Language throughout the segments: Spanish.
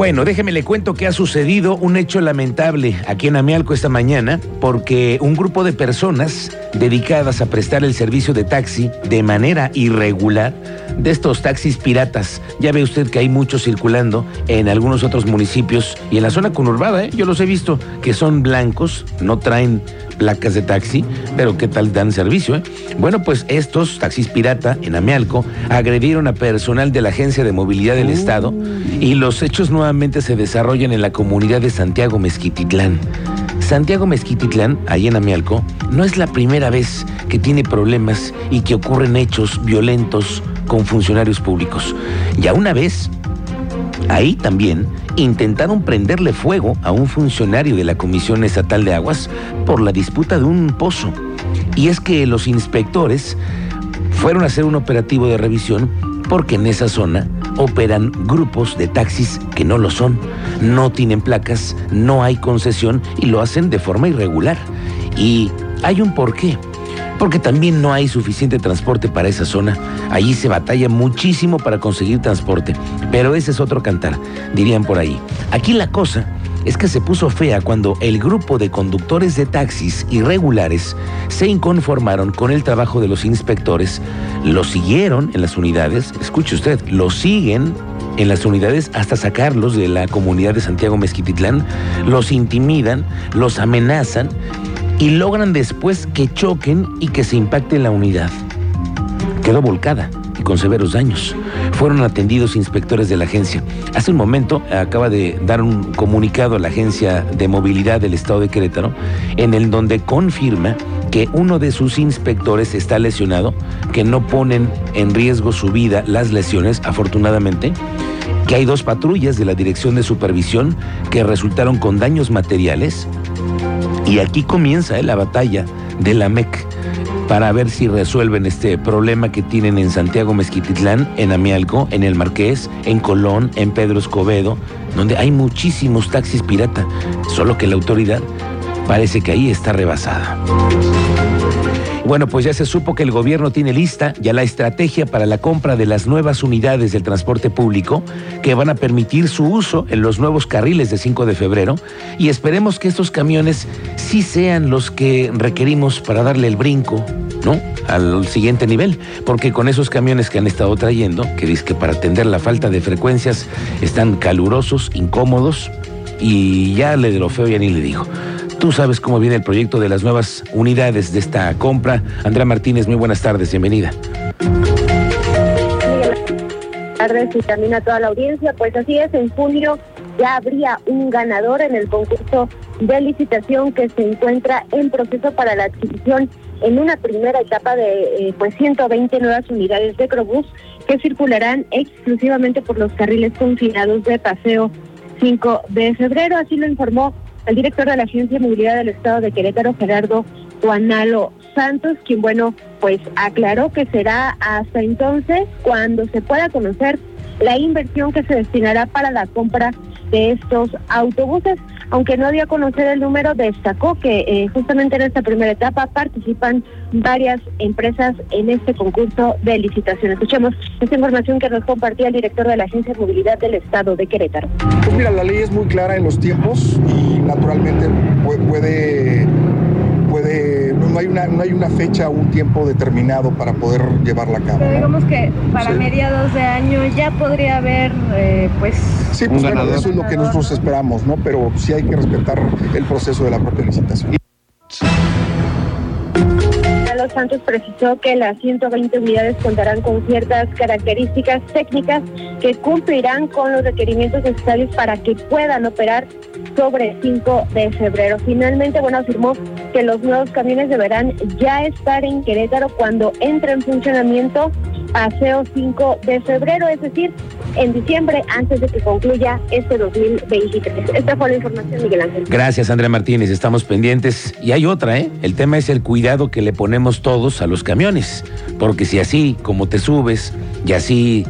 Bueno, déjeme le cuento que ha sucedido un hecho lamentable aquí en Amialco esta mañana, porque un grupo de personas dedicadas a prestar el servicio de taxi de manera irregular, de estos taxis piratas, ya ve usted que hay muchos circulando en algunos otros municipios y en la zona conurbada, ¿eh? yo los he visto, que son blancos, no traen placas de taxi, pero ¿qué tal dan servicio? Eh? Bueno, pues estos taxis pirata en Amealco agredieron a personal de la Agencia de Movilidad del Estado y los hechos nuevamente se desarrollan en la comunidad de Santiago Mezquititlán. Santiago Mezquititlán, ahí en Amealco, no es la primera vez que tiene problemas y que ocurren hechos violentos con funcionarios públicos. Ya una vez, ahí también intentaron prenderle fuego a un funcionario de la Comisión Estatal de Aguas por la disputa de un pozo. Y es que los inspectores fueron a hacer un operativo de revisión porque en esa zona operan grupos de taxis que no lo son, no tienen placas, no hay concesión y lo hacen de forma irregular. Y hay un porqué porque también no hay suficiente transporte para esa zona. Allí se batalla muchísimo para conseguir transporte, pero ese es otro cantar, dirían por ahí. Aquí la cosa es que se puso fea cuando el grupo de conductores de taxis irregulares se inconformaron con el trabajo de los inspectores, lo siguieron en las unidades, escuche usted, lo siguen en las unidades hasta sacarlos de la comunidad de Santiago Mezquititlán, los intimidan, los amenazan y logran después que choquen y que se impacte la unidad. Quedó volcada y con severos daños. Fueron atendidos inspectores de la agencia. Hace un momento acaba de dar un comunicado a la Agencia de Movilidad del Estado de Querétaro en el donde confirma que uno de sus inspectores está lesionado, que no ponen en riesgo su vida las lesiones, afortunadamente, que hay dos patrullas de la Dirección de Supervisión que resultaron con daños materiales y aquí comienza eh, la batalla de la MEC para ver si resuelven este problema que tienen en Santiago Mezquititlán, en Amialco, en El Marqués, en Colón, en Pedro Escobedo, donde hay muchísimos taxis pirata, solo que la autoridad parece que ahí está rebasada. Bueno, pues ya se supo que el gobierno tiene lista ya la estrategia para la compra de las nuevas unidades del transporte público que van a permitir su uso en los nuevos carriles de 5 de febrero y esperemos que estos camiones sí sean los que requerimos para darle el brinco, ¿no? Al siguiente nivel, porque con esos camiones que han estado trayendo, que dice que para atender la falta de frecuencias están calurosos, incómodos y ya le de lo feo ya ni le digo. Tú sabes cómo viene el proyecto de las nuevas unidades de esta compra. Andrea Martínez, muy buenas tardes, bienvenida. Buenas tardes y también a toda la audiencia. Pues así es, en junio ya habría un ganador en el concurso de licitación que se encuentra en proceso para la adquisición en una primera etapa de eh, pues 120 nuevas unidades de Crobús que circularán exclusivamente por los carriles confinados de paseo 5 de febrero, así lo informó el director de la Agencia de Movilidad del Estado de Querétaro, Gerardo Juanalo Santos, quien, bueno, pues aclaró que será hasta entonces cuando se pueda conocer la inversión que se destinará para la compra de estos autobuses. Aunque no dio a conocer el número, destacó que eh, justamente en esta primera etapa participan varias empresas en este concurso de licitación. Escuchemos esta información que nos compartía el director de la Agencia de Movilidad del Estado de Querétaro. Pues mira, la ley es muy clara en los tiempos y naturalmente puede puede, no hay una, no hay una fecha o un tiempo determinado para poder llevarla a cabo. Pero digamos que para mediados de año ya podría haber, eh, pues... Sí, pues bueno, eso es lo que nosotros esperamos, ¿no? Pero sí hay que respetar el proceso de la propia licitación. Los Santos precisó que las 120 unidades contarán con ciertas características técnicas que cumplirán con los requerimientos necesarios para que puedan operar sobre 5 de febrero. Finalmente, bueno, afirmó que los nuevos camiones deberán ya estar en Querétaro cuando entre en funcionamiento paseo 5 de febrero, es decir, en diciembre antes de que concluya este 2023. Esta fue la información, Miguel Ángel. Gracias, Andrea Martínez. Estamos pendientes. Y hay otra, ¿eh? El tema es el cuidado que le ponemos todos a los camiones. Porque si así, como te subes, y así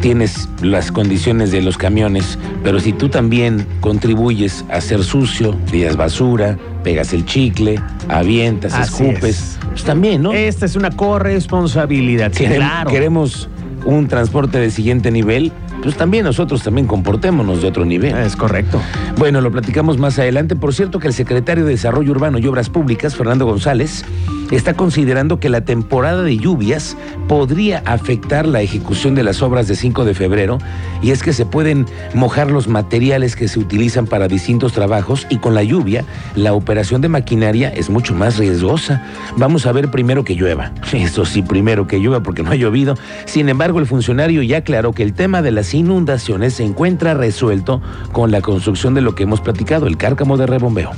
tienes las condiciones de los camiones, pero si tú también contribuyes a hacer sucio, tiras basura, pegas el chicle, avientas, Así escupes, es. pues también, ¿no? Esta es una corresponsabilidad. sí, Querem- claro. Queremos un transporte de siguiente nivel, pues también nosotros también comportémonos de otro nivel. Es correcto. Bueno, lo platicamos más adelante. Por cierto, que el secretario de Desarrollo Urbano y Obras Públicas, Fernando González, está considerando que la temporada de lluvias podría afectar la ejecución de las obras de 5 de febrero y es que se pueden mojar los materiales que se utilizan para distintos trabajos y con la lluvia la operación de maquinaria es mucho más riesgosa. Vamos a ver primero que llueva. Eso sí, primero que llueva porque no ha llovido. Sin embargo, el funcionario ya aclaró que el tema de las inundaciones se encuentra resuelto con la construcción de lo que hemos platicado, el cárcamo de rebombeo.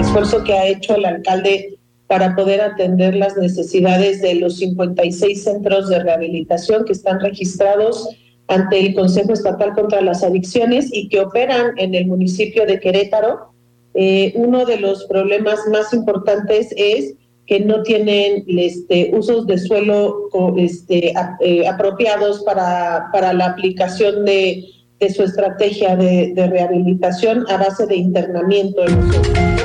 esfuerzo que ha hecho el alcalde para poder atender las necesidades de los 56 centros de rehabilitación que están registrados ante el Consejo Estatal contra las Adicciones y que operan en el municipio de Querétaro. Eh, uno de los problemas más importantes es que no tienen este, usos de suelo este, eh, apropiados para, la aplicación de, de su estrategia de, de rehabilitación a base de internamiento en los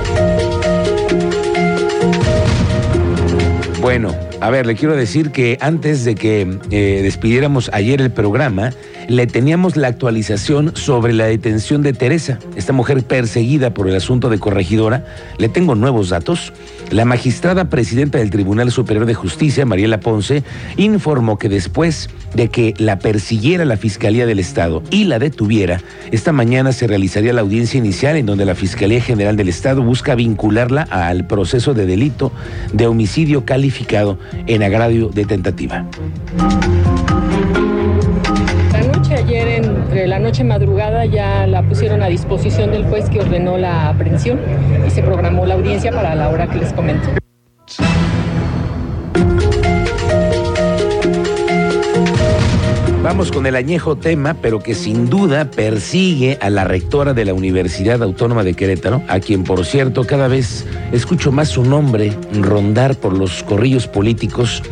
Bueno, a ver, le quiero decir que antes de que eh, despidiéramos ayer el programa, le teníamos la actualización sobre la detención de Teresa, esta mujer perseguida por el asunto de corregidora. Le tengo nuevos datos. La magistrada presidenta del Tribunal Superior de Justicia, Mariela Ponce, informó que después de que la persiguiera la Fiscalía del Estado y la detuviera, esta mañana se realizaría la audiencia inicial en donde la Fiscalía General del Estado busca vincularla al proceso de delito de homicidio calificado en agravio de tentativa. La noche madrugada, ya la pusieron a disposición del juez que ordenó la aprehensión y se programó la audiencia para la hora que les comento. Vamos con el añejo tema, pero que sin duda persigue a la rectora de la Universidad Autónoma de Querétaro, a quien por cierto cada vez escucho más su nombre rondar por los corrillos políticos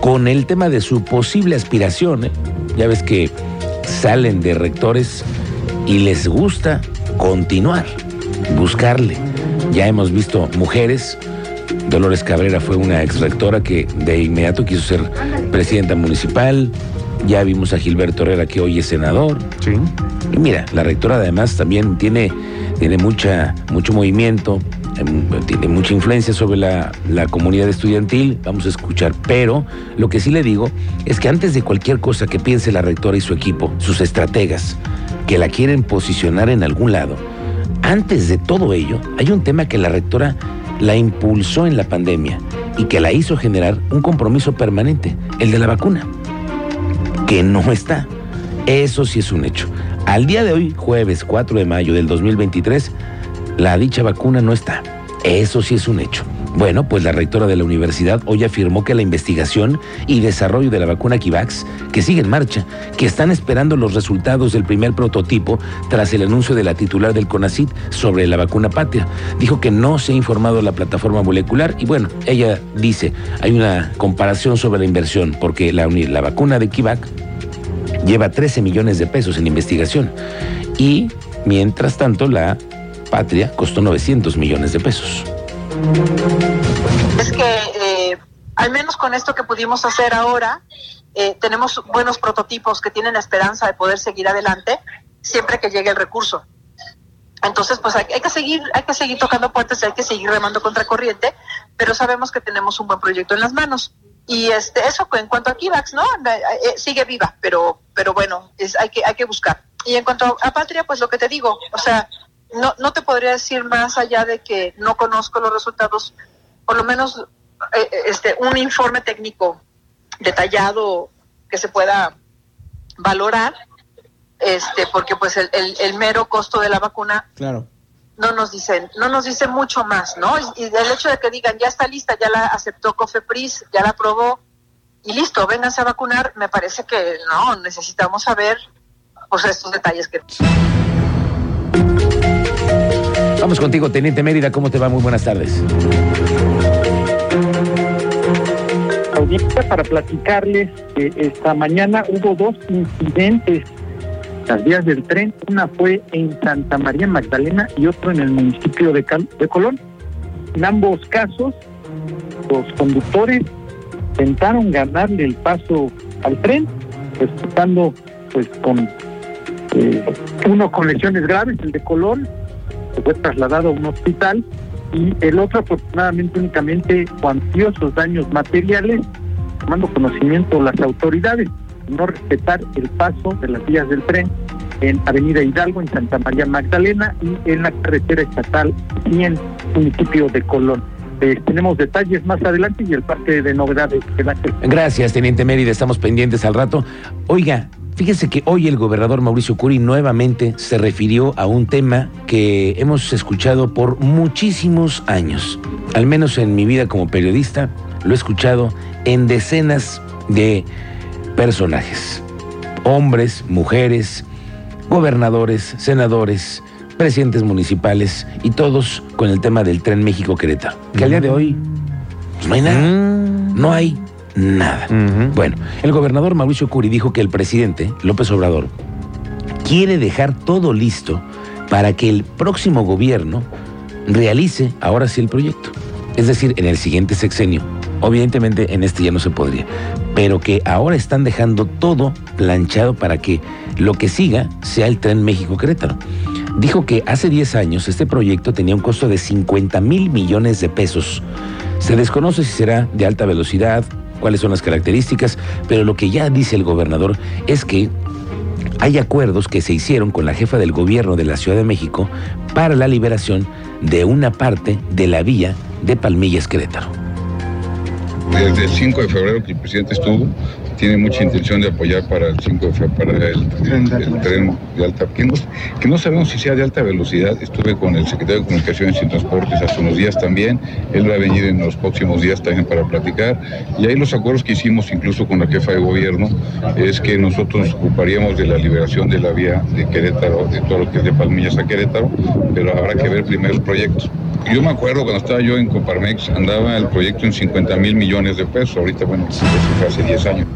con el tema de su posible aspiración. ¿eh? Ya ves que salen de rectores y les gusta continuar, buscarle. Ya hemos visto mujeres Dolores Cabrera fue una ex rectora que de inmediato quiso ser presidenta municipal. Ya vimos a Gilberto Herrera que hoy es senador. Sí. Y mira, la rectora además también tiene, tiene mucha, mucho movimiento, tiene mucha influencia sobre la, la comunidad estudiantil. Vamos a escuchar. Pero lo que sí le digo es que antes de cualquier cosa que piense la rectora y su equipo, sus estrategas, que la quieren posicionar en algún lado, antes de todo ello, hay un tema que la rectora la impulsó en la pandemia y que la hizo generar un compromiso permanente, el de la vacuna, que no está. Eso sí es un hecho. Al día de hoy, jueves 4 de mayo del 2023, la dicha vacuna no está. Eso sí es un hecho. Bueno, pues la rectora de la universidad hoy afirmó que la investigación y desarrollo de la vacuna Kivax, que sigue en marcha, que están esperando los resultados del primer prototipo tras el anuncio de la titular del CONACIT sobre la vacuna patria. Dijo que no se ha informado la plataforma molecular y bueno, ella dice, hay una comparación sobre la inversión, porque la, la vacuna de Kivac lleva 13 millones de pesos en investigación y mientras tanto la patria costó 900 millones de pesos. es que eh, al menos con esto que pudimos hacer ahora, eh, tenemos buenos prototipos que tienen la esperanza de poder seguir adelante siempre que llegue el recurso. Entonces, pues hay, hay que seguir, hay que seguir tocando puertas, y hay que seguir remando contra corriente, pero sabemos que tenemos un buen proyecto en las manos. Y este, eso en cuanto a Kivax, ¿no? Eh, eh, sigue viva, pero, pero bueno, es, hay que, hay que buscar. Y en cuanto a Patria, pues lo que te digo, o sea, no, no te podría decir más allá de que no conozco los resultados, por lo menos eh, este, un informe técnico detallado que se pueda valorar, este, porque pues el, el, el mero costo de la vacuna Claro. no nos dicen, no nos dice mucho más, ¿no? Y, y el hecho de que digan ya está lista, ya la aceptó Cofepris, ya la aprobó y listo, vénganse a vacunar, me parece que no, necesitamos saber pues estos detalles que Vamos contigo, Teniente Mérida, ¿cómo te va? Muy buenas tardes. audiencia para platicarles que esta mañana hubo dos incidentes las vías del tren. Una fue en Santa María Magdalena y otro en el municipio de, de Colón. En ambos casos, los conductores intentaron ganarle el paso al tren, resultando pues con eh, uno con lesiones graves, el de Colón, fue trasladado a un hospital, y el otro afortunadamente únicamente cuantiosos daños materiales, tomando conocimiento las autoridades, no respetar el paso de las vías del tren en Avenida Hidalgo, en Santa María Magdalena y en la carretera estatal 100, municipio de Colón. Eh, tenemos detalles más adelante y el parte de novedades. Gracias, Teniente Mérida. Estamos pendientes al rato. Oiga, fíjese que hoy el gobernador Mauricio Curi nuevamente se refirió a un tema que hemos escuchado por muchísimos años. Al menos en mi vida como periodista, lo he escuchado en decenas de personajes. Hombres, mujeres, gobernadores, senadores, presidentes municipales y todos con el tema del tren México-Querétaro. Que al día de hoy pues, no hay nada. Mm. No hay nada. Bueno, el gobernador Mauricio Curi dijo que el presidente López Obrador quiere dejar todo listo para que el próximo gobierno realice ahora sí el proyecto. Es decir, en el siguiente sexenio. Obviamente en este ya no se podría. Pero que ahora están dejando todo planchado para que lo que siga sea el tren México-Querétaro dijo que hace 10 años este proyecto tenía un costo de 50 mil millones de pesos. Se desconoce si será de alta velocidad, cuáles son las características, pero lo que ya dice el gobernador es que hay acuerdos que se hicieron con la jefa del gobierno de la Ciudad de México para la liberación de una parte de la vía de Palmillas Querétaro. Desde el 5 de febrero que el presidente estuvo, tiene mucha intención de apoyar para el 5 de para el, tren de alta, que no, que no sabemos si sea de alta velocidad. Estuve con el secretario de Comunicaciones y Transportes hace unos días también. Él va a venir en los próximos días también para platicar. Y ahí los acuerdos que hicimos incluso con la jefa de gobierno es que nosotros nos ocuparíamos de la liberación de la vía de Querétaro, de todo lo que es de Palmillas a Querétaro, pero habrá que ver primero el proyecto. Yo me acuerdo cuando estaba yo en Coparmex, andaba el proyecto en 50 mil millones de pesos. Ahorita, bueno, eso fue hace 10 años.